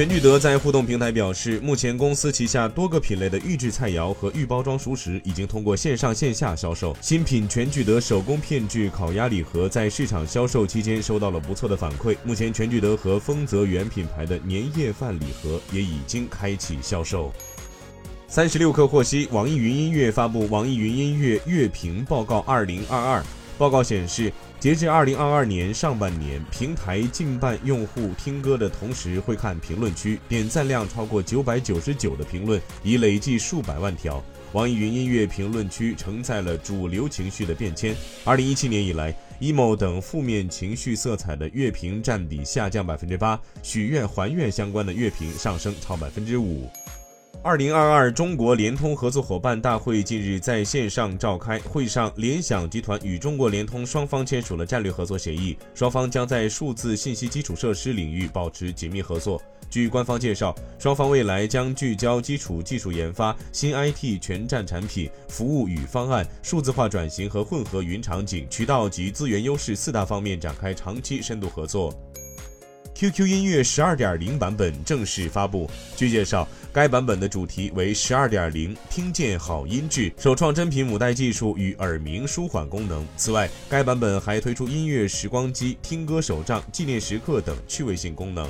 全聚德在互动平台表示，目前公司旗下多个品类的预制菜肴和预包装熟食已经通过线上线下销售。新品全聚德手工片制烤鸭礼盒在市场销售期间收到了不错的反馈。目前，全聚德和丰泽园品牌的年夜饭礼盒也已经开启销售。三十六氪获悉，网易云音乐发布《网易云音乐乐评报告二零二二》，报告显示。截至二零二二年上半年，平台近半用户听歌的同时会看评论区，点赞量超过九百九十九的评论已累计数百万条。网易云音乐评论区承载了主流情绪的变迁。二零一七年以来，emo 等负面情绪色彩的乐评占比下降百分之八，许愿还愿相关的乐评上升超百分之五。二零二二中国联通合作伙伴大会近日在线上召开，会上，联想集团与中国联通双方签署了战略合作协议，双方将在数字信息基础设施领域保持紧密合作。据官方介绍，双方未来将聚焦基础技术研发、新 IT 全站产品、服务与方案、数字化转型和混合云场景、渠道及资源优势四大方面展开长期深度合作。QQ 音乐十二点零版本正式发布。据介绍，该版本的主题为十二点零，听见好音质，首创真品五代技术与耳鸣舒缓功能。此外，该版本还推出音乐时光机、听歌手账、纪念时刻等趣味性功能。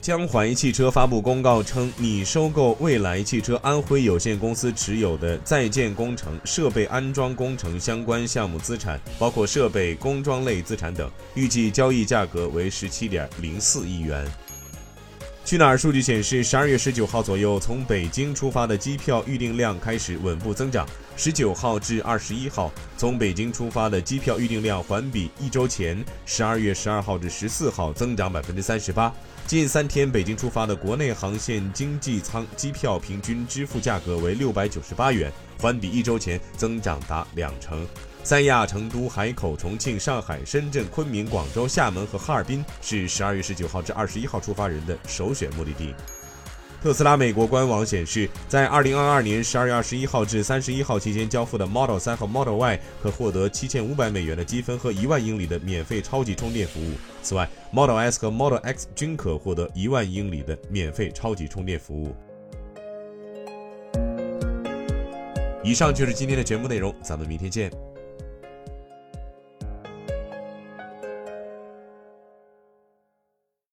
江淮汽车发布公告称，拟收购未来汽车安徽有限公司持有的在建工程、设备安装工程相关项目资产，包括设备、工装类资产等，预计交易价格为十七点零四亿元。去哪儿数据显示，十二月十九号左右，从北京出发的机票预订量开始稳步增长。十九号至二十一号，从北京出发的机票预订量环比一周前十二月十二号至十四号增长百分之三十八。近三天北京出发的国内航线经济舱机票平均支付价格为六百九十八元，环比一周前增长达两成。三亚、成都、海口、重庆、上海、深圳、昆明、广州、厦门和哈尔滨是十二月十九号至二十一号出发人的首选目的地。特斯拉美国官网显示，在二零二二年十二月二十一号至三十一号期间交付的 Model 3和 Model Y 可获得七千五百美元的积分和一万英里的免费超级充电服务。此外，Model S 和 Model X 均可获得一万英里的免费超级充电服务。以上就是今天的全部内容，咱们明天见。